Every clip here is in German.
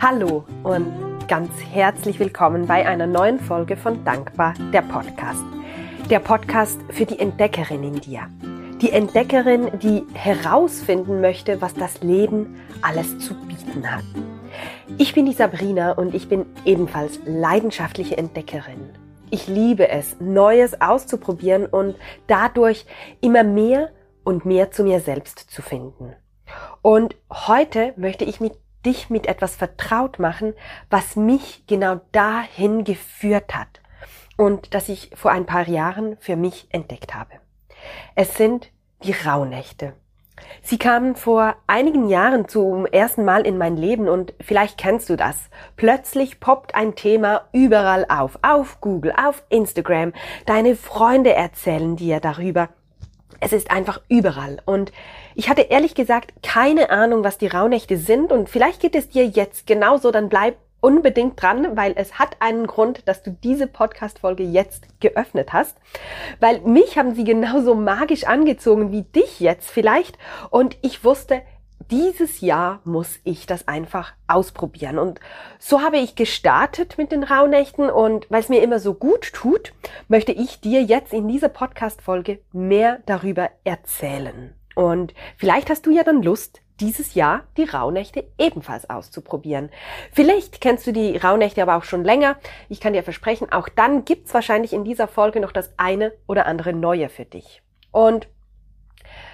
Hallo und ganz herzlich willkommen bei einer neuen Folge von Dankbar, der Podcast. Der Podcast für die Entdeckerin in dir. Die Entdeckerin, die herausfinden möchte, was das Leben alles zu bieten hat. Ich bin die Sabrina und ich bin ebenfalls leidenschaftliche Entdeckerin. Ich liebe es, Neues auszuprobieren und dadurch immer mehr und mehr zu mir selbst zu finden. Und heute möchte ich mit dich mit etwas vertraut machen, was mich genau dahin geführt hat und das ich vor ein paar Jahren für mich entdeckt habe. Es sind die Rauhnächte. Sie kamen vor einigen Jahren zum ersten Mal in mein Leben und vielleicht kennst du das. Plötzlich poppt ein Thema überall auf, auf Google, auf Instagram. Deine Freunde erzählen dir darüber. Es ist einfach überall. Und ich hatte ehrlich gesagt keine Ahnung, was die Rauhnächte sind. Und vielleicht geht es dir jetzt genauso, dann bleib unbedingt dran, weil es hat einen Grund, dass du diese Podcast-Folge jetzt geöffnet hast. Weil mich haben sie genauso magisch angezogen wie dich jetzt vielleicht. Und ich wusste, dieses Jahr muss ich das einfach ausprobieren. Und so habe ich gestartet mit den Rauhnächten und weil es mir immer so gut tut, möchte ich dir jetzt in dieser Podcast-Folge mehr darüber erzählen. Und vielleicht hast du ja dann Lust, dieses Jahr die Rauhnächte ebenfalls auszuprobieren. Vielleicht kennst du die Rauhnächte aber auch schon länger. Ich kann dir versprechen, auch dann gibt's wahrscheinlich in dieser Folge noch das eine oder andere Neue für dich. Und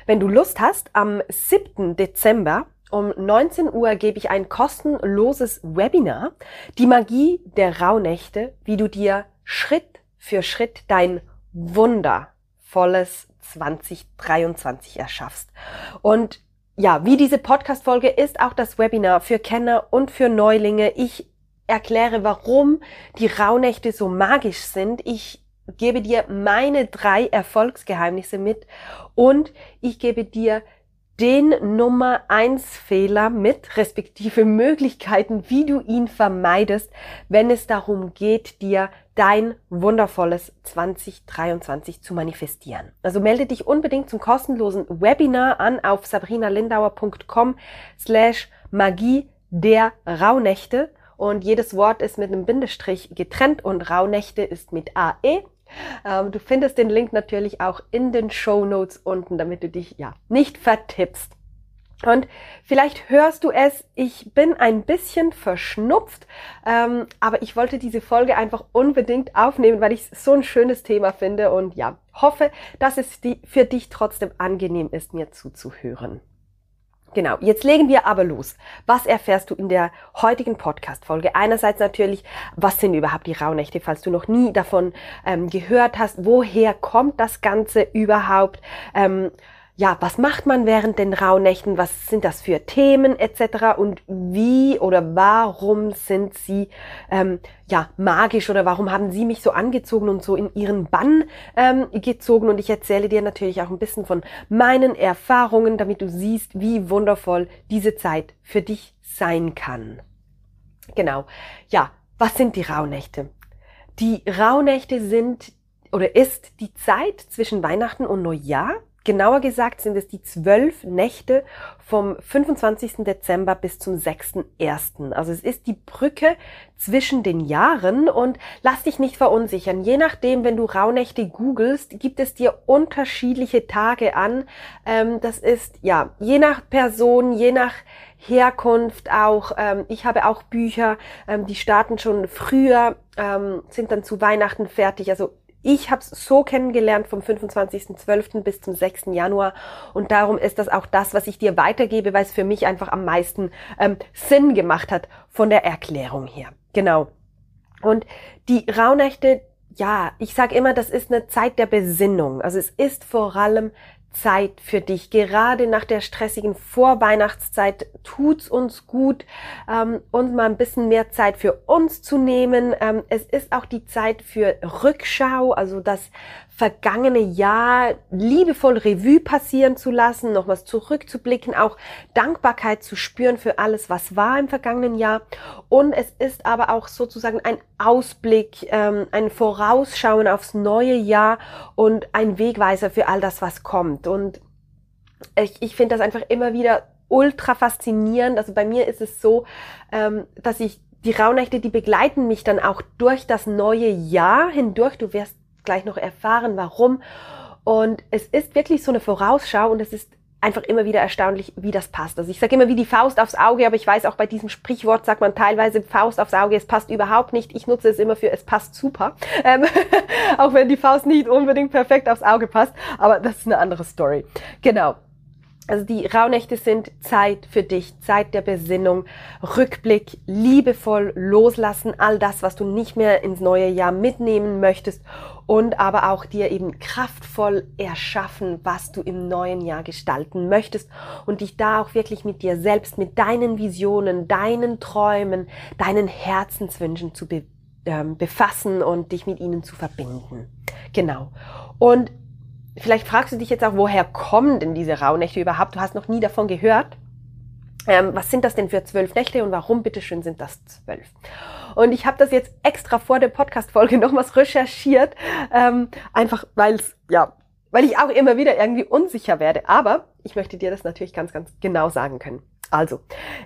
wenn du Lust hast, am 7. Dezember um 19 Uhr gebe ich ein kostenloses Webinar, die Magie der Rauhnächte, wie du dir Schritt für Schritt dein wundervolles 2023 erschaffst. Und ja, wie diese Podcast-Folge ist auch das Webinar für Kenner und für Neulinge. Ich erkläre, warum die Rauhnächte so magisch sind. Ich gebe dir meine drei Erfolgsgeheimnisse mit und ich gebe dir den Nummer eins Fehler mit, respektive Möglichkeiten, wie du ihn vermeidest, wenn es darum geht, dir dein wundervolles 2023 zu manifestieren. Also melde dich unbedingt zum kostenlosen Webinar an auf sabrinalindauer.com slash Magie der Rauhnächte und jedes Wort ist mit einem Bindestrich getrennt und Rauhnächte ist mit AE du findest den Link natürlich auch in den Show Notes unten, damit du dich ja nicht vertippst. Und vielleicht hörst du es, ich bin ein bisschen verschnupft, ähm, aber ich wollte diese Folge einfach unbedingt aufnehmen, weil ich es so ein schönes Thema finde und ja, hoffe, dass es die, für dich trotzdem angenehm ist, mir zuzuhören. Genau, jetzt legen wir aber los. Was erfährst du in der heutigen Podcast-Folge? Einerseits natürlich, was sind überhaupt die Rauhnächte, falls du noch nie davon ähm, gehört hast. Woher kommt das Ganze überhaupt? Ähm, ja, was macht man während den Rauhnächten, was sind das für Themen etc. und wie oder warum sind sie ähm, ja magisch oder warum haben sie mich so angezogen und so in ihren Bann ähm, gezogen und ich erzähle dir natürlich auch ein bisschen von meinen Erfahrungen, damit du siehst, wie wundervoll diese Zeit für dich sein kann. Genau, ja, was sind die Rauhnächte? Die Rauhnächte sind oder ist die Zeit zwischen Weihnachten und Neujahr Genauer gesagt sind es die zwölf Nächte vom 25. Dezember bis zum 6.1. Also es ist die Brücke zwischen den Jahren und lass dich nicht verunsichern. Je nachdem, wenn du Rauhnächte googelst, gibt es dir unterschiedliche Tage an. Ähm, das ist ja je nach Person, je nach Herkunft auch. Ähm, ich habe auch Bücher, ähm, die starten schon früher, sind dann zu Weihnachten fertig. Also ich habe es so kennengelernt vom 25.12. bis zum 6. Januar und darum ist das auch das, was ich dir weitergebe, weil es für mich einfach am meisten ähm, Sinn gemacht hat von der Erklärung her. Genau. Und die Rauhnächte, ja, ich sage immer, das ist eine Zeit der Besinnung. Also es ist vor allem Zeit für dich. Gerade nach der stressigen Vorweihnachtszeit tut's uns gut, ähm, uns mal ein bisschen mehr Zeit für uns zu nehmen. Ähm, es ist auch die Zeit für Rückschau, also das vergangene Jahr liebevoll Revue passieren zu lassen, noch was zurückzublicken, auch Dankbarkeit zu spüren für alles, was war im vergangenen Jahr. Und es ist aber auch sozusagen ein Ausblick, ähm, ein Vorausschauen aufs neue Jahr und ein Wegweiser für all das, was kommt. Und ich, ich finde das einfach immer wieder ultra faszinierend. Also bei mir ist es so, ähm, dass ich die Rauhnächte, die begleiten mich dann auch durch das neue Jahr hindurch. Du wirst gleich noch erfahren, warum. Und es ist wirklich so eine Vorausschau und es ist einfach immer wieder erstaunlich, wie das passt. Also ich sage immer wie die Faust aufs Auge, aber ich weiß auch bei diesem Sprichwort sagt man teilweise Faust aufs Auge, es passt überhaupt nicht. Ich nutze es immer für es passt super, ähm, auch wenn die Faust nicht unbedingt perfekt aufs Auge passt, aber das ist eine andere Story. Genau. Also die Rauhnächte sind Zeit für dich, Zeit der Besinnung, Rückblick, liebevoll loslassen, all das, was du nicht mehr ins neue Jahr mitnehmen möchtest und aber auch dir eben kraftvoll erschaffen, was du im neuen Jahr gestalten möchtest und dich da auch wirklich mit dir selbst, mit deinen Visionen, deinen Träumen, deinen Herzenswünschen zu be ähm, befassen und dich mit ihnen zu verbinden. Genau. Und vielleicht fragst du dich jetzt auch, woher kommen denn diese Rauhnächte überhaupt? Du hast noch nie davon gehört. Ähm, was sind das denn für zwölf Nächte und warum bitteschön sind das zwölf? Und ich habe das jetzt extra vor der Podcast-Folge nochmals recherchiert, ähm, einfach weil ja, weil ich auch immer wieder irgendwie unsicher werde. Aber ich möchte dir das natürlich ganz, ganz genau sagen können. Also,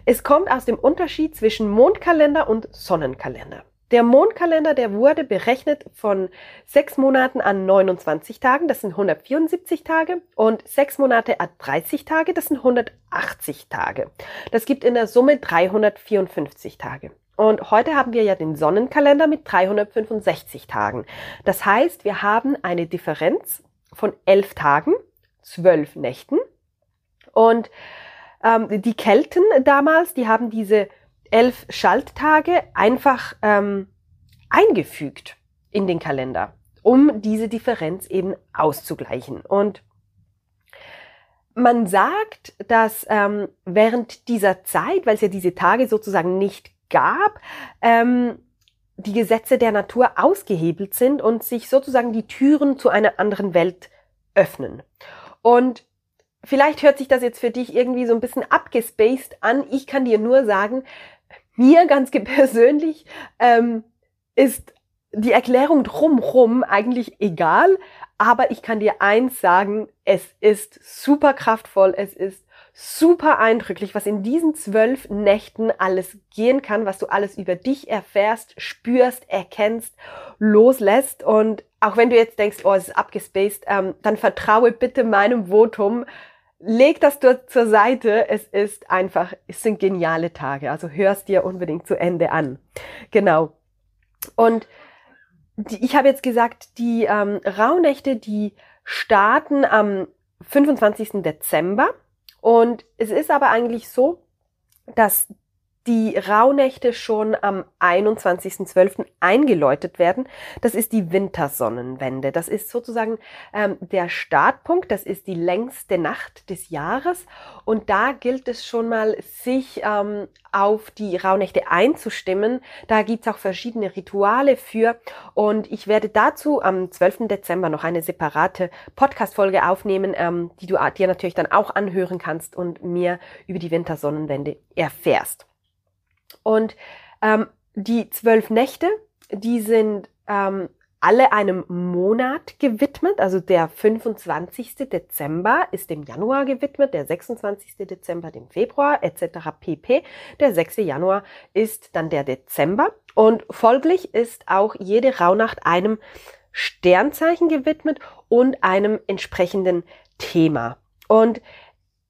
es kommt aus dem Unterschied zwischen Mondkalender und Sonnenkalender. Der Mondkalender, der wurde berechnet von sechs Monaten an 29 Tagen, das sind 174 Tage, und sechs Monate an 30 Tage, das sind 180 Tage. Das gibt in der Summe 354 Tage. Und heute haben wir ja den Sonnenkalender mit 365 Tagen. Das heißt, wir haben eine Differenz von elf Tagen, zwölf Nächten. Und ähm, die Kelten damals, die haben diese elf Schalttage einfach ähm, eingefügt in den Kalender, um diese Differenz eben auszugleichen. Und man sagt, dass ähm, während dieser Zeit, weil es ja diese Tage sozusagen nicht gab, ähm, die Gesetze der Natur ausgehebelt sind und sich sozusagen die Türen zu einer anderen Welt öffnen. Und vielleicht hört sich das jetzt für dich irgendwie so ein bisschen abgespaced an. Ich kann dir nur sagen, mir ganz persönlich ähm, ist die Erklärung drumrum eigentlich egal, aber ich kann dir eins sagen, es ist super kraftvoll, es ist super eindrücklich, was in diesen zwölf Nächten alles gehen kann, was du alles über dich erfährst, spürst, erkennst, loslässt. Und auch wenn du jetzt denkst, oh, es ist abgespaced, ähm, dann vertraue bitte meinem Votum leg das dort zur Seite. Es ist einfach, es sind geniale Tage. Also hörst dir unbedingt zu Ende an. Genau. Und die, ich habe jetzt gesagt, die ähm, Rauhnächte, die starten am 25. Dezember. Und es ist aber eigentlich so, dass die Rauhnächte schon am 21.12. eingeläutet werden. Das ist die Wintersonnenwende. Das ist sozusagen ähm, der Startpunkt. Das ist die längste Nacht des Jahres. Und da gilt es schon mal, sich ähm, auf die Rauhnächte einzustimmen. Da gibt's auch verschiedene Rituale für. Und ich werde dazu am 12. Dezember noch eine separate Podcast-Folge aufnehmen, ähm, die du dir natürlich dann auch anhören kannst und mir über die Wintersonnenwende erfährst. Und ähm, die zwölf Nächte, die sind ähm, alle einem Monat gewidmet. Also der 25. Dezember ist dem Januar gewidmet, der 26. Dezember dem Februar etc. pp. Der 6. Januar ist dann der Dezember und folglich ist auch jede Rauhnacht einem Sternzeichen gewidmet und einem entsprechenden Thema. Und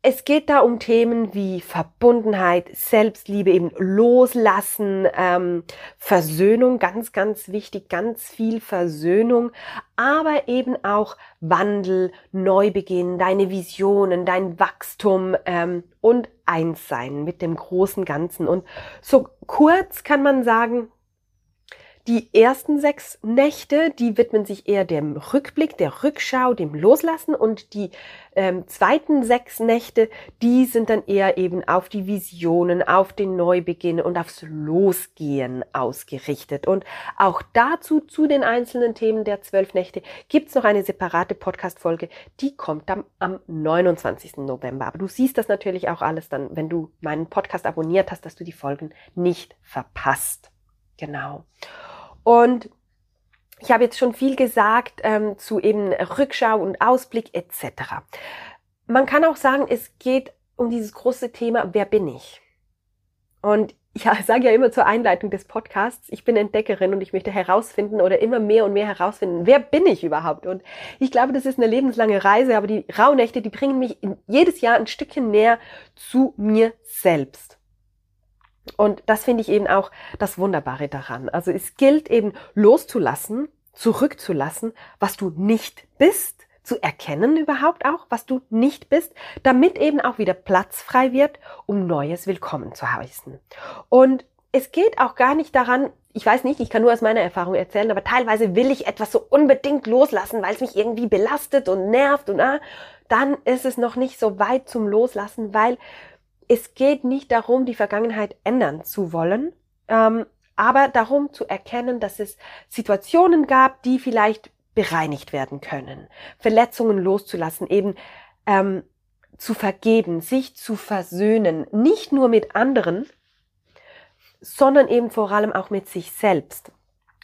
es geht da um Themen wie Verbundenheit, Selbstliebe, eben Loslassen, ähm, Versöhnung, ganz, ganz wichtig, ganz viel Versöhnung, aber eben auch Wandel, Neubeginn, deine Visionen, dein Wachstum ähm, und Einssein mit dem großen Ganzen. Und so kurz kann man sagen, die ersten sechs Nächte, die widmen sich eher dem Rückblick, der Rückschau, dem Loslassen und die ähm, zweiten sechs Nächte, die sind dann eher eben auf die Visionen, auf den Neubeginn und aufs Losgehen ausgerichtet. Und auch dazu, zu den einzelnen Themen der zwölf Nächte, gibt's noch eine separate Podcast-Folge, die kommt dann am 29. November. Aber du siehst das natürlich auch alles dann, wenn du meinen Podcast abonniert hast, dass du die Folgen nicht verpasst. Genau. Und ich habe jetzt schon viel gesagt ähm, zu eben Rückschau und Ausblick etc. Man kann auch sagen, es geht um dieses große Thema, wer bin ich? Und ich sage ja immer zur Einleitung des Podcasts, ich bin Entdeckerin und ich möchte herausfinden oder immer mehr und mehr herausfinden, wer bin ich überhaupt? Und ich glaube, das ist eine lebenslange Reise, aber die Rauhnächte, die bringen mich jedes Jahr ein Stückchen näher zu mir selbst. Und das finde ich eben auch das Wunderbare daran. Also es gilt eben loszulassen, zurückzulassen, was du nicht bist, zu erkennen überhaupt auch, was du nicht bist, damit eben auch wieder Platz frei wird, um Neues willkommen zu heißen. Und es geht auch gar nicht daran, ich weiß nicht, ich kann nur aus meiner Erfahrung erzählen, aber teilweise will ich etwas so unbedingt loslassen, weil es mich irgendwie belastet und nervt und ah, dann ist es noch nicht so weit zum Loslassen, weil es geht nicht darum, die Vergangenheit ändern zu wollen, ähm, aber darum zu erkennen, dass es Situationen gab, die vielleicht bereinigt werden können, Verletzungen loszulassen, eben ähm, zu vergeben, sich zu versöhnen, nicht nur mit anderen, sondern eben vor allem auch mit sich selbst.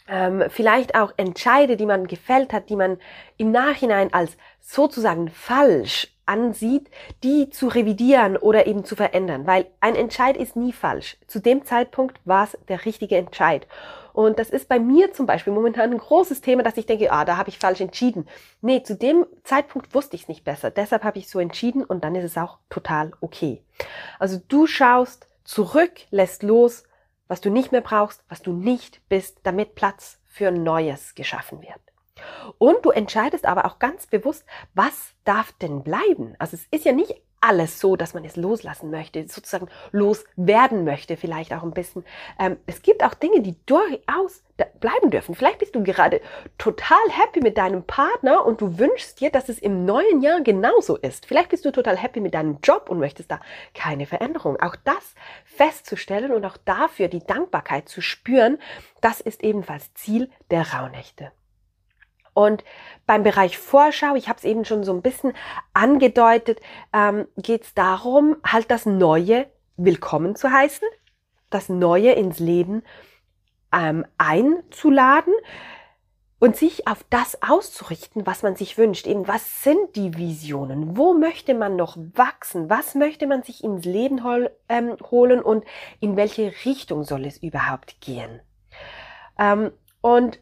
Ähm, vielleicht auch Entscheide, die man gefällt hat, die man im Nachhinein als sozusagen falsch ansieht, die zu revidieren oder eben zu verändern, weil ein Entscheid ist nie falsch. Zu dem Zeitpunkt war es der richtige Entscheid. Und das ist bei mir zum Beispiel momentan ein großes Thema, dass ich denke, ah, da habe ich falsch entschieden. Nee, zu dem Zeitpunkt wusste ich es nicht besser. Deshalb habe ich so entschieden und dann ist es auch total okay. Also du schaust zurück, lässt los, was du nicht mehr brauchst, was du nicht bist, damit Platz für Neues geschaffen wird. Und du entscheidest aber auch ganz bewusst, was darf denn bleiben? Also es ist ja nicht alles so, dass man es loslassen möchte, sozusagen loswerden möchte, vielleicht auch ein bisschen. Ähm, es gibt auch Dinge, die durchaus bleiben dürfen. Vielleicht bist du gerade total happy mit deinem Partner und du wünschst dir, dass es im neuen Jahr genauso ist. Vielleicht bist du total happy mit deinem Job und möchtest da keine Veränderung. Auch das festzustellen und auch dafür die Dankbarkeit zu spüren, das ist ebenfalls Ziel der Rauhnächte. Und beim Bereich Vorschau, ich habe es eben schon so ein bisschen angedeutet, ähm, geht es darum, halt das Neue willkommen zu heißen, das Neue ins Leben ähm, einzuladen und sich auf das auszurichten, was man sich wünscht. Eben, was sind die Visionen? Wo möchte man noch wachsen? Was möchte man sich ins Leben hol ähm, holen und in welche Richtung soll es überhaupt gehen? Ähm, und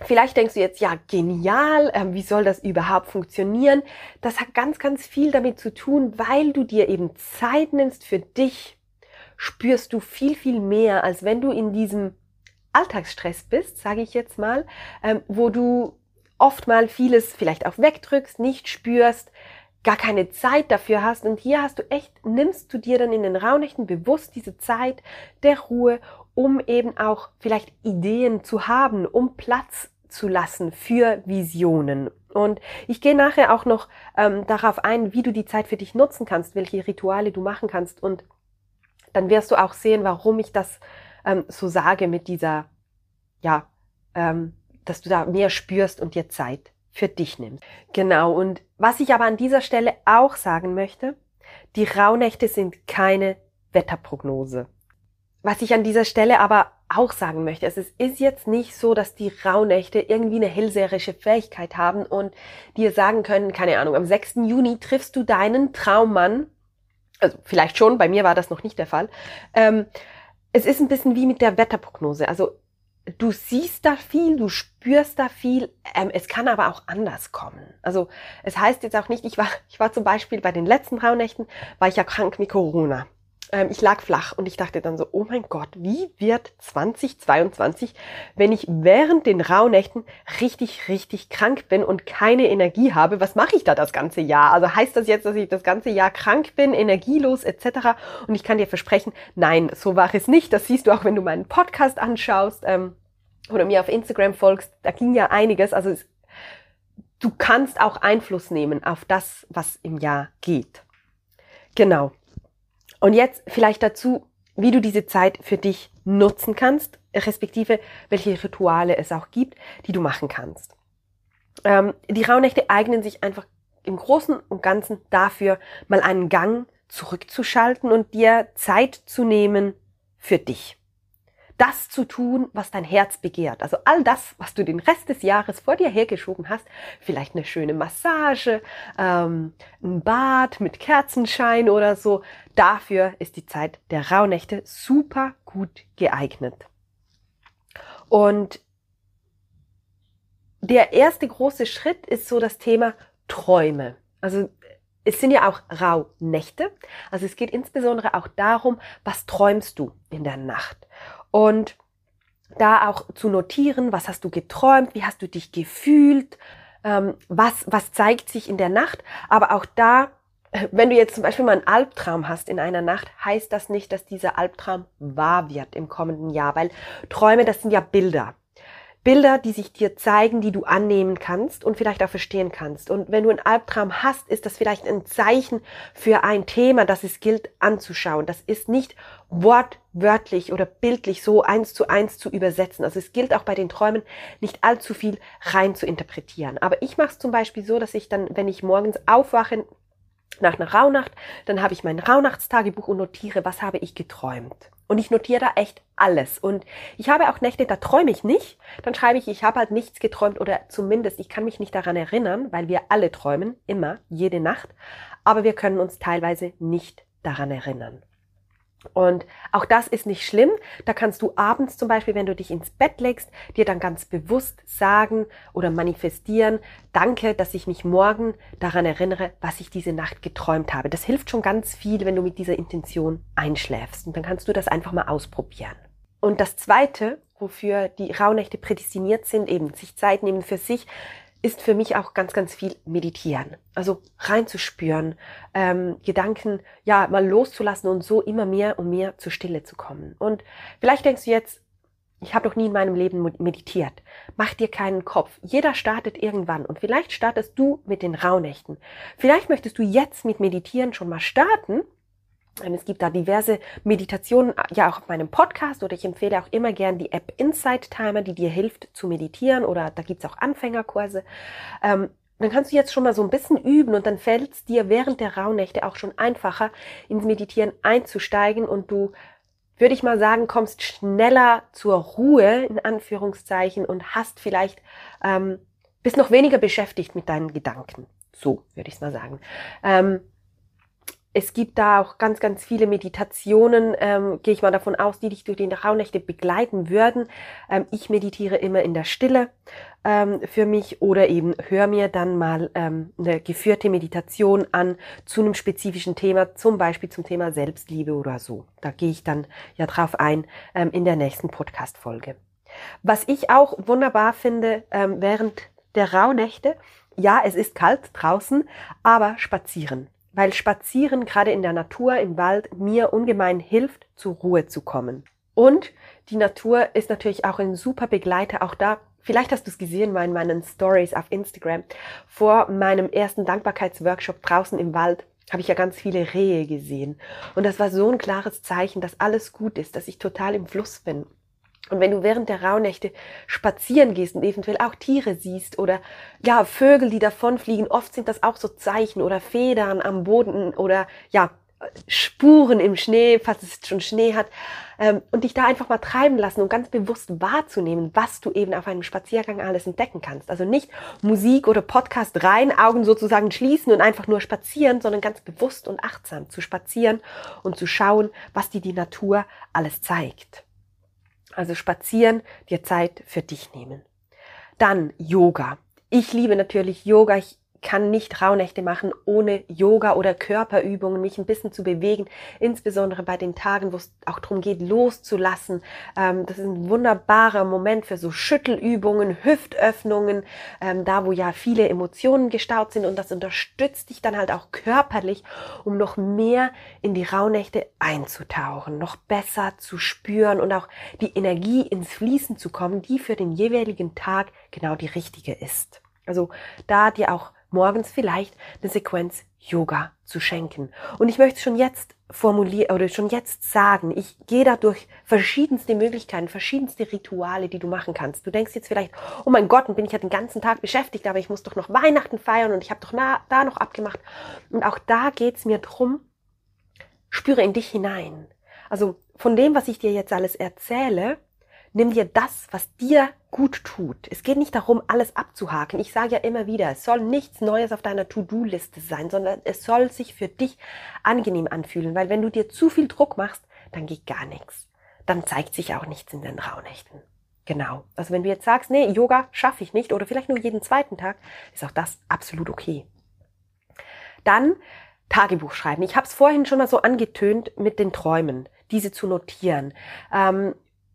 Vielleicht denkst du jetzt, ja, genial, äh, wie soll das überhaupt funktionieren? Das hat ganz, ganz viel damit zu tun, weil du dir eben Zeit nimmst für dich, spürst du viel, viel mehr, als wenn du in diesem Alltagsstress bist, sage ich jetzt mal, ähm, wo du oft mal vieles vielleicht auch wegdrückst, nicht spürst, gar keine Zeit dafür hast. Und hier hast du echt, nimmst du dir dann in den Raunächten bewusst diese Zeit der Ruhe, um eben auch vielleicht Ideen zu haben, um Platz zu lassen für Visionen. Und ich gehe nachher auch noch ähm, darauf ein, wie du die Zeit für dich nutzen kannst, welche Rituale du machen kannst. Und dann wirst du auch sehen, warum ich das ähm, so sage mit dieser, ja, ähm, dass du da mehr spürst und dir Zeit für dich nimmst. Genau. Und was ich aber an dieser Stelle auch sagen möchte, die Rauhnächte sind keine Wetterprognose. Was ich an dieser Stelle aber auch sagen möchte, also es ist jetzt nicht so, dass die Rauhnächte irgendwie eine hellseherische Fähigkeit haben und dir sagen können, keine Ahnung, am 6. Juni triffst du deinen Traummann. Also vielleicht schon, bei mir war das noch nicht der Fall. Ähm, es ist ein bisschen wie mit der Wetterprognose. Also du siehst da viel, du spürst da viel, ähm, es kann aber auch anders kommen. Also es heißt jetzt auch nicht, ich war, ich war zum Beispiel bei den letzten Rauhnächten, war ich ja krank mit Corona ähm, ich lag flach und ich dachte dann so, oh mein Gott, wie wird 2022, wenn ich während den Rauhnächten richtig, richtig krank bin und keine Energie habe? Was mache ich da das ganze Jahr? Also heißt das jetzt, dass ich das ganze Jahr krank bin, energielos etc.? Und ich kann dir versprechen, nein, so war es nicht. Das siehst du auch, wenn du meinen Podcast anschaust ähm, oder mir auf Instagram folgst. Da ging ja einiges. Also es, du kannst auch Einfluss nehmen auf das, was im Jahr geht. Genau. Und jetzt vielleicht dazu, wie du diese Zeit für dich nutzen kannst, respektive welche Rituale es auch gibt, die du machen kannst. Ähm, die Rauhnächte eignen sich einfach im Großen und Ganzen dafür, mal einen Gang zurückzuschalten und dir Zeit zu nehmen für dich. Das zu tun, was dein Herz begehrt. Also all das, was du den Rest des Jahres vor dir hergeschoben hast, vielleicht eine schöne Massage, ähm, ein Bad mit Kerzenschein oder so, dafür ist die Zeit der Rauhnächte super gut geeignet. Und der erste große Schritt ist so das Thema Träume. Also es sind ja auch Rauhnächte. Also es geht insbesondere auch darum, was träumst du in der Nacht. Und da auch zu notieren, was hast du geträumt, wie hast du dich gefühlt, ähm, was, was zeigt sich in der Nacht. Aber auch da, wenn du jetzt zum Beispiel mal einen Albtraum hast in einer Nacht, heißt das nicht, dass dieser Albtraum wahr wird im kommenden Jahr, weil Träume, das sind ja Bilder. Bilder, die sich dir zeigen, die du annehmen kannst und vielleicht auch verstehen kannst. Und wenn du einen Albtraum hast, ist das vielleicht ein Zeichen für ein Thema, das es gilt anzuschauen. Das ist nicht wortwörtlich oder bildlich so eins zu eins zu übersetzen. Also es gilt auch bei den Träumen nicht allzu viel rein zu interpretieren. Aber ich mache es zum Beispiel so, dass ich dann, wenn ich morgens aufwache, nach einer Rauhnacht, dann habe ich mein Rauhnachtstagebuch und notiere, was habe ich geträumt. Und ich notiere da echt alles. Und ich habe auch Nächte, da träume ich nicht. Dann schreibe ich, ich habe halt nichts geträumt oder zumindest ich kann mich nicht daran erinnern, weil wir alle träumen, immer, jede Nacht. Aber wir können uns teilweise nicht daran erinnern. Und auch das ist nicht schlimm. Da kannst du abends zum Beispiel, wenn du dich ins Bett legst, dir dann ganz bewusst sagen oder manifestieren, danke, dass ich mich morgen daran erinnere, was ich diese Nacht geträumt habe. Das hilft schon ganz viel, wenn du mit dieser Intention einschläfst. Und dann kannst du das einfach mal ausprobieren. Und das Zweite, wofür die Rauhnächte prädestiniert sind, eben sich Zeit nehmen für sich, ist für mich auch ganz, ganz viel meditieren. Also reinzuspüren, ähm, Gedanken ja mal loszulassen und so immer mehr und mehr zur Stille zu kommen. Und vielleicht denkst du jetzt, ich habe doch nie in meinem Leben meditiert. Mach dir keinen Kopf. Jeder startet irgendwann und vielleicht startest du mit den Rauhnächten. Vielleicht möchtest du jetzt mit Meditieren schon mal starten es gibt da diverse Meditationen, äh, ja auch auf meinem Podcast oder ich empfehle auch immer gern die App Insight Timer, die dir hilft zu meditieren oder da gibt's auch Anfängerkurse. Ähm, dann kannst du jetzt schon mal so ein bisschen üben und dann fällt es dir während der Rauhnächte auch schon einfacher, ins Meditieren einzusteigen und du, würde ich mal sagen, kommst schneller zur Ruhe, in Anführungszeichen, und hast vielleicht, ähm, bist noch weniger beschäftigt mit deinen Gedanken. So würde ich mal sagen. Ähm, es gibt da auch ganz, ganz viele Meditationen, ähm, gehe ich mal davon aus, die dich durch die Rauhnächte begleiten würden. Ähm, ich meditiere immer in der Stille ähm, für mich oder eben hör mir dann mal ähm, eine geführte Meditation an zu einem spezifischen Thema, zum Beispiel zum Thema Selbstliebe oder so. Da gehe ich dann ja drauf ein ähm, in der nächsten Podcast-Folge. Was ich auch wunderbar finde ähm, während der Rauhnächte, ja, es ist kalt draußen, aber spazieren weil Spazieren gerade in der Natur, im Wald mir ungemein hilft, zur Ruhe zu kommen. Und die Natur ist natürlich auch ein super Begleiter. Auch da, vielleicht hast du es gesehen mal in meinen Stories auf Instagram. Vor meinem ersten Dankbarkeitsworkshop draußen im Wald habe ich ja ganz viele Rehe gesehen. Und das war so ein klares Zeichen, dass alles gut ist, dass ich total im Fluss bin. Und wenn du während der Rauhnächte spazieren gehst und eventuell auch Tiere siehst oder ja, Vögel, die davonfliegen, oft sind das auch so Zeichen oder Federn am Boden oder ja, Spuren im Schnee, falls es schon Schnee hat, ähm, und dich da einfach mal treiben lassen und ganz bewusst wahrzunehmen, was du eben auf einem Spaziergang alles entdecken kannst. Also nicht Musik oder Podcast rein, Augen sozusagen schließen und einfach nur spazieren, sondern ganz bewusst und achtsam zu spazieren und zu schauen, was dir die Natur alles zeigt. Also spazieren, dir Zeit für dich nehmen. Dann Yoga. Ich liebe natürlich Yoga. Ich kann nicht Rauhnächte machen ohne Yoga oder Körperübungen, mich ein bisschen zu bewegen, insbesondere bei den Tagen, wo es auch darum geht, loszulassen. Ähm, das ist ein wunderbarer Moment für so Schüttelübungen, Hüftöffnungen, ähm, da wo ja viele Emotionen gestaut sind und das unterstützt dich dann halt auch körperlich, um noch mehr in die Rauhnächte einzutauchen, noch besser zu spüren und auch die Energie ins Fließen zu kommen, die für den jeweiligen Tag genau die richtige ist. Also da dir auch morgens vielleicht eine Sequenz Yoga zu schenken. Und ich möchte schon jetzt formulieren oder schon jetzt sagen, ich gehe da durch verschiedenste Möglichkeiten, verschiedenste Rituale, die du machen kannst. Du denkst jetzt vielleicht, oh mein Gott, und bin ich ja den ganzen Tag beschäftigt, aber ich muss doch noch Weihnachten feiern und ich habe doch na, da noch abgemacht. Und auch da geht's mir drum, spüre in dich hinein. Also von dem, was ich dir jetzt alles erzähle, nimm dir das, was dir gut tut. Es geht nicht darum, alles abzuhaken. Ich sage ja immer wieder, es soll nichts Neues auf deiner To-Do-Liste sein, sondern es soll sich für dich angenehm anfühlen, weil wenn du dir zu viel Druck machst, dann geht gar nichts. Dann zeigt sich auch nichts in den Rauhnächten. Genau. Also wenn du jetzt sagst, nee, Yoga schaffe ich nicht oder vielleicht nur jeden zweiten Tag, ist auch das absolut okay. Dann Tagebuch schreiben. Ich habe es vorhin schon mal so angetönt mit den Träumen, diese zu notieren. Ähm,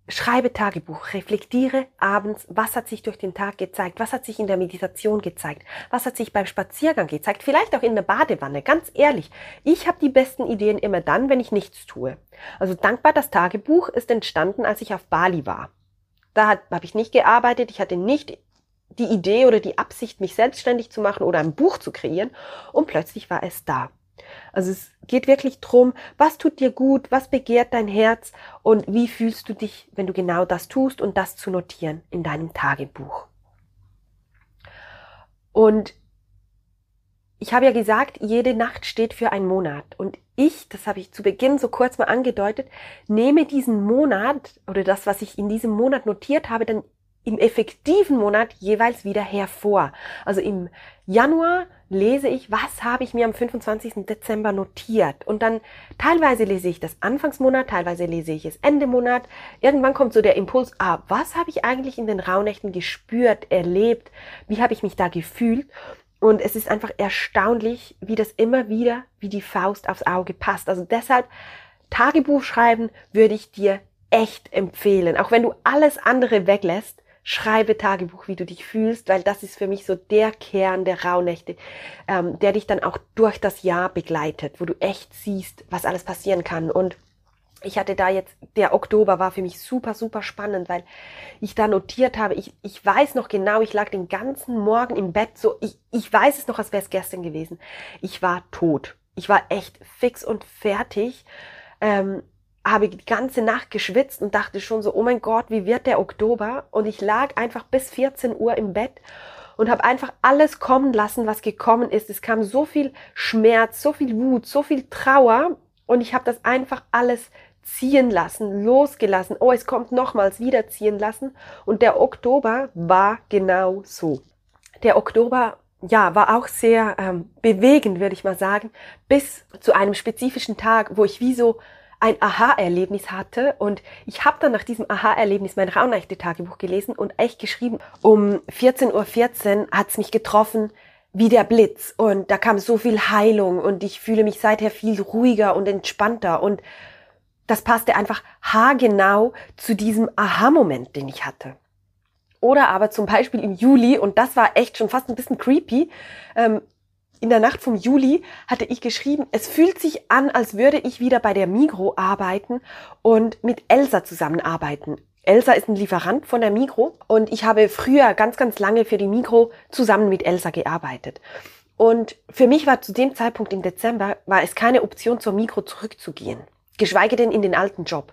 Schreibe Tagebuch, reflektiere abends, was hat sich durch den Tag gezeigt, was hat sich in der Meditation gezeigt, was hat sich beim Spaziergang gezeigt, vielleicht auch in der Badewanne. Ganz ehrlich, ich habe die besten Ideen immer dann, wenn ich nichts tue. Also dankbar, das Tagebuch ist entstanden, als ich auf Bali war. Da habe ich nicht gearbeitet, ich hatte nicht die Idee oder die Absicht, mich selbstständig zu machen oder ein Buch zu kreieren und plötzlich war es da. Also es geht wirklich drum, was tut dir gut, was begehrt dein Herz und wie fühlst du dich, wenn du genau das tust und das zu notieren in deinem Tagebuch. Und ich habe ja gesagt, jede Nacht steht für einen Monat. Und ich, das habe ich zu Beginn so kurz mal angedeutet, nehme diesen Monat oder das, was ich in diesem Monat notiert habe, dann im effektiven Monat jeweils wieder hervor. Also im Januar lese ich, was habe ich mir am 25. Dezember notiert. Und dann teilweise lese ich das Anfangsmonat, teilweise lese ich es Ende Monat. Irgendwann kommt so der Impuls, ah, was habe ich eigentlich in den Rauhnächten gespürt, erlebt? Wie habe ich mich da gefühlt? Und es ist einfach erstaunlich, wie das immer wieder wie die Faust aufs Auge passt. Also deshalb Tagebuch schreiben würde ich dir echt empfehlen. Auch wenn du alles andere weglässt, schreibe Tagebuch, wie du dich fühlst, weil das ist für mich so der Kern der Rauhnächte, ähm, der dich dann auch durch das Jahr begleitet, wo du echt siehst, was alles passieren kann. Und ich hatte da jetzt, der Oktober war für mich super, super spannend, weil ich da notiert habe, ich, ich weiß noch genau, ich lag den ganzen Morgen im Bett, so, ich, ich weiß es noch, als wäre es gestern gewesen. Ich war tot. Ich war echt fix und fertig. Ähm, habe die ganze Nacht geschwitzt und dachte schon so, oh mein Gott, wie wird der Oktober? Und ich lag einfach bis 14 Uhr im Bett und habe einfach alles kommen lassen, was gekommen ist. Es kam so viel Schmerz, so viel Wut, so viel Trauer und ich habe das einfach alles ziehen lassen, losgelassen. Oh, es kommt nochmals wieder ziehen lassen. Und der Oktober war genau so. Der Oktober ja, war auch sehr ähm, bewegend, würde ich mal sagen, bis zu einem spezifischen Tag, wo ich wie so ein Aha-Erlebnis hatte. Und ich habe dann nach diesem Aha-Erlebnis mein Rauhnächte-Tagebuch gelesen und echt geschrieben, um 14.14 Uhr .14 hat es mich getroffen wie der Blitz. Und da kam so viel Heilung und ich fühle mich seither viel ruhiger und entspannter. Und das passte einfach haargenau zu diesem Aha-Moment, den ich hatte. Oder aber zum Beispiel im Juli, und das war echt schon fast ein bisschen creepy, ähm, in der Nacht vom Juli hatte ich geschrieben, es fühlt sich an, als würde ich wieder bei der Migro arbeiten und mit Elsa zusammenarbeiten. Elsa ist ein Lieferant von der Migro und ich habe früher ganz, ganz lange für die Migro zusammen mit Elsa gearbeitet. Und für mich war zu dem Zeitpunkt im Dezember, war es keine Option, zur Migro zurückzugehen. Geschweige denn in den alten Job.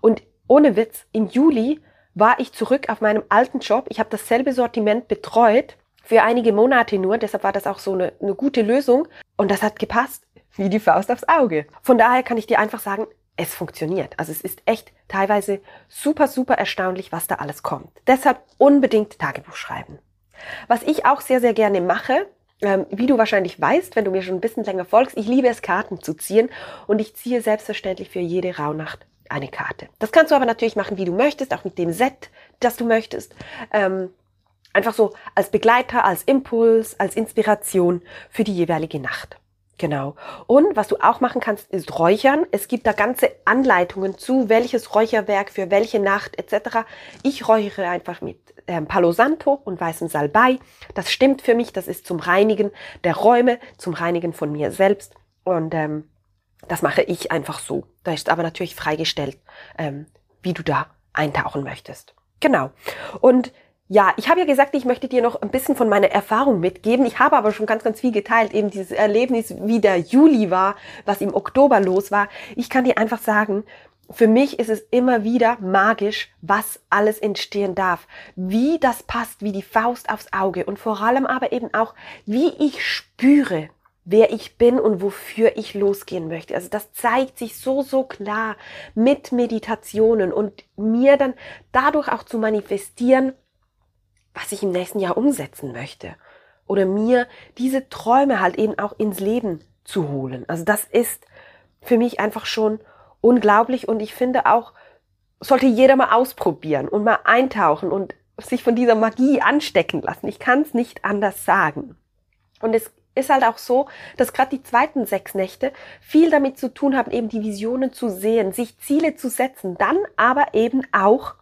Und ohne Witz, im Juli war ich zurück auf meinem alten Job. Ich habe dasselbe Sortiment betreut für einige Monate nur. Deshalb war das auch so eine, eine gute Lösung. Und das hat gepasst wie die Faust aufs Auge. Von daher kann ich dir einfach sagen, es funktioniert. Also es ist echt teilweise super, super erstaunlich, was da alles kommt. Deshalb unbedingt Tagebuch schreiben. Was ich auch sehr, sehr gerne mache, ähm, wie du wahrscheinlich weißt, wenn du mir schon ein bisschen länger folgst, ich liebe es, Karten zu ziehen und ich ziehe selbstverständlich für jede Rauhnacht eine Karte. Das kannst du aber natürlich machen, wie du möchtest, auch mit dem Set, das du möchtest. Ähm, Einfach so als Begleiter, als Impuls, als Inspiration für die jeweilige Nacht. Genau. Und was du auch machen kannst, ist Räuchern. Es gibt da ganze Anleitungen zu, welches Räucherwerk für welche Nacht etc. Ich räuchere einfach mit ähm, Palo Santo und weißem Salbei. Das stimmt für mich. Das ist zum Reinigen der Räume, zum Reinigen von mir selbst. Und ähm, das mache ich einfach so. Da ist aber natürlich freigestellt, ähm, wie du da eintauchen möchtest. Genau. Und ja, ich habe ja gesagt, ich möchte dir noch ein bisschen von meiner Erfahrung mitgeben. Ich habe aber schon ganz, ganz viel geteilt, eben dieses Erlebnis, wie der Juli war, was im Oktober los war. Ich kann dir einfach sagen, für mich ist es immer wieder magisch, was alles entstehen darf, wie das passt, wie die Faust aufs Auge und vor allem aber eben auch, wie ich spüre, wer ich bin und wofür ich losgehen möchte. Also das zeigt sich so, so klar mit Meditationen und mir dann dadurch auch zu manifestieren, was ich im nächsten Jahr umsetzen möchte. Oder mir diese Träume halt eben auch ins Leben zu holen. Also das ist für mich einfach schon unglaublich und ich finde auch, sollte jeder mal ausprobieren und mal eintauchen und sich von dieser Magie anstecken lassen. Ich kann es nicht anders sagen. Und es ist halt auch so, dass gerade die zweiten sechs Nächte viel damit zu tun haben, eben die Visionen zu sehen, sich Ziele zu setzen, dann aber eben auch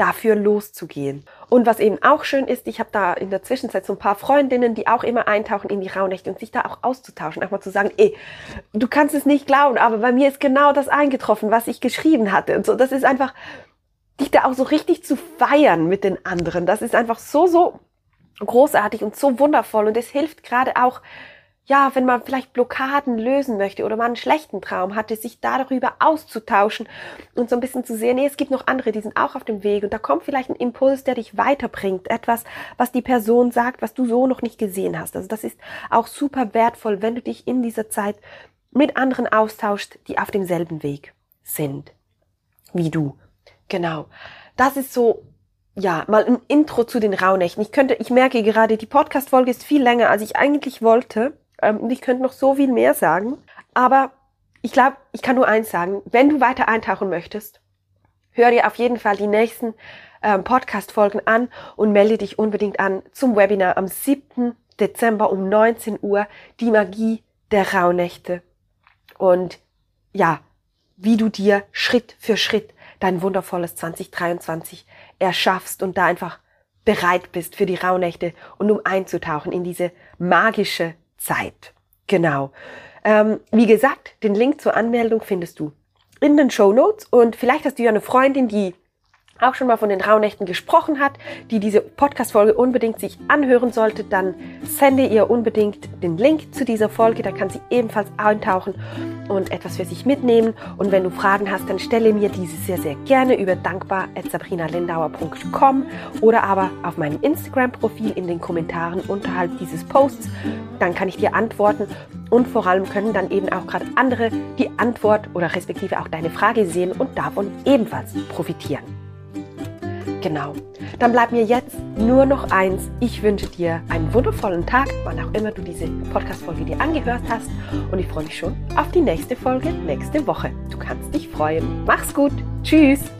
dafür loszugehen. Und was eben auch schön ist, ich habe da in der Zwischenzeit so ein paar Freundinnen, die auch immer eintauchen in die Rauhnächte und sich da auch auszutauschen, auch mal zu sagen, ey, du kannst es nicht glauben, aber bei mir ist genau das eingetroffen, was ich geschrieben hatte und so. Das ist einfach, dich da auch so richtig zu feiern mit den anderen. Das ist einfach so, so großartig und so wundervoll und es hilft gerade auch, ja, wenn man vielleicht Blockaden lösen möchte oder man einen schlechten Traum hatte, sich darüber auszutauschen und so ein bisschen zu sehen, nee, es gibt noch andere, die sind auch auf dem Weg und da kommt vielleicht ein Impuls, der dich weiterbringt, etwas, was die Person sagt, was du so noch nicht gesehen hast. Also das ist auch super wertvoll, wenn du dich in dieser Zeit mit anderen austauschst, die auf demselben Weg sind wie du. Genau. Das ist so ja, mal ein Intro zu den Rauhnächten. Ich könnte, ich merke gerade, die Podcast-Folge ist viel länger, als ich eigentlich wollte. Ähm, und ich könnte noch so viel mehr sagen. Aber ich glaube, ich kann nur eins sagen. Wenn du weiter eintauchen möchtest, hör dir auf jeden Fall die nächsten ähm, Podcast-Folgen an und melde dich unbedingt an zum Webinar am 7. Dezember um 19 Uhr. Die Magie der Rauhnächte. Und ja, wie du dir Schritt für Schritt dein wundervolles 2023 erschaffst und da einfach bereit bist für die Rauhnächte und um einzutauchen in diese magische Zeit. Genau. Ähm, wie gesagt, den Link zur Anmeldung findest du in den Show Notes und vielleicht hast du ja eine Freundin, die auch schon mal von den Rauhnächten gesprochen hat, die diese Podcast-Folge unbedingt sich anhören sollte, dann sende ihr unbedingt den Link zu dieser Folge. Da kann sie ebenfalls eintauchen und etwas für sich mitnehmen. Und wenn du Fragen hast, dann stelle mir diese sehr, sehr gerne über dankbar.sabrinalindauer.com oder aber auf meinem Instagram-Profil in den Kommentaren unterhalb dieses Posts. Dann kann ich dir antworten und vor allem können dann eben auch gerade andere die Antwort oder respektive auch deine Frage sehen und davon ebenfalls profitieren. Genau. Dann bleibt mir jetzt nur noch eins. Ich wünsche dir einen wundervollen Tag, wann auch immer du diese Podcast-Folge dir angehört hast. Und ich freue mich schon auf die nächste Folge nächste Woche. Du kannst dich freuen. Mach's gut. Tschüss.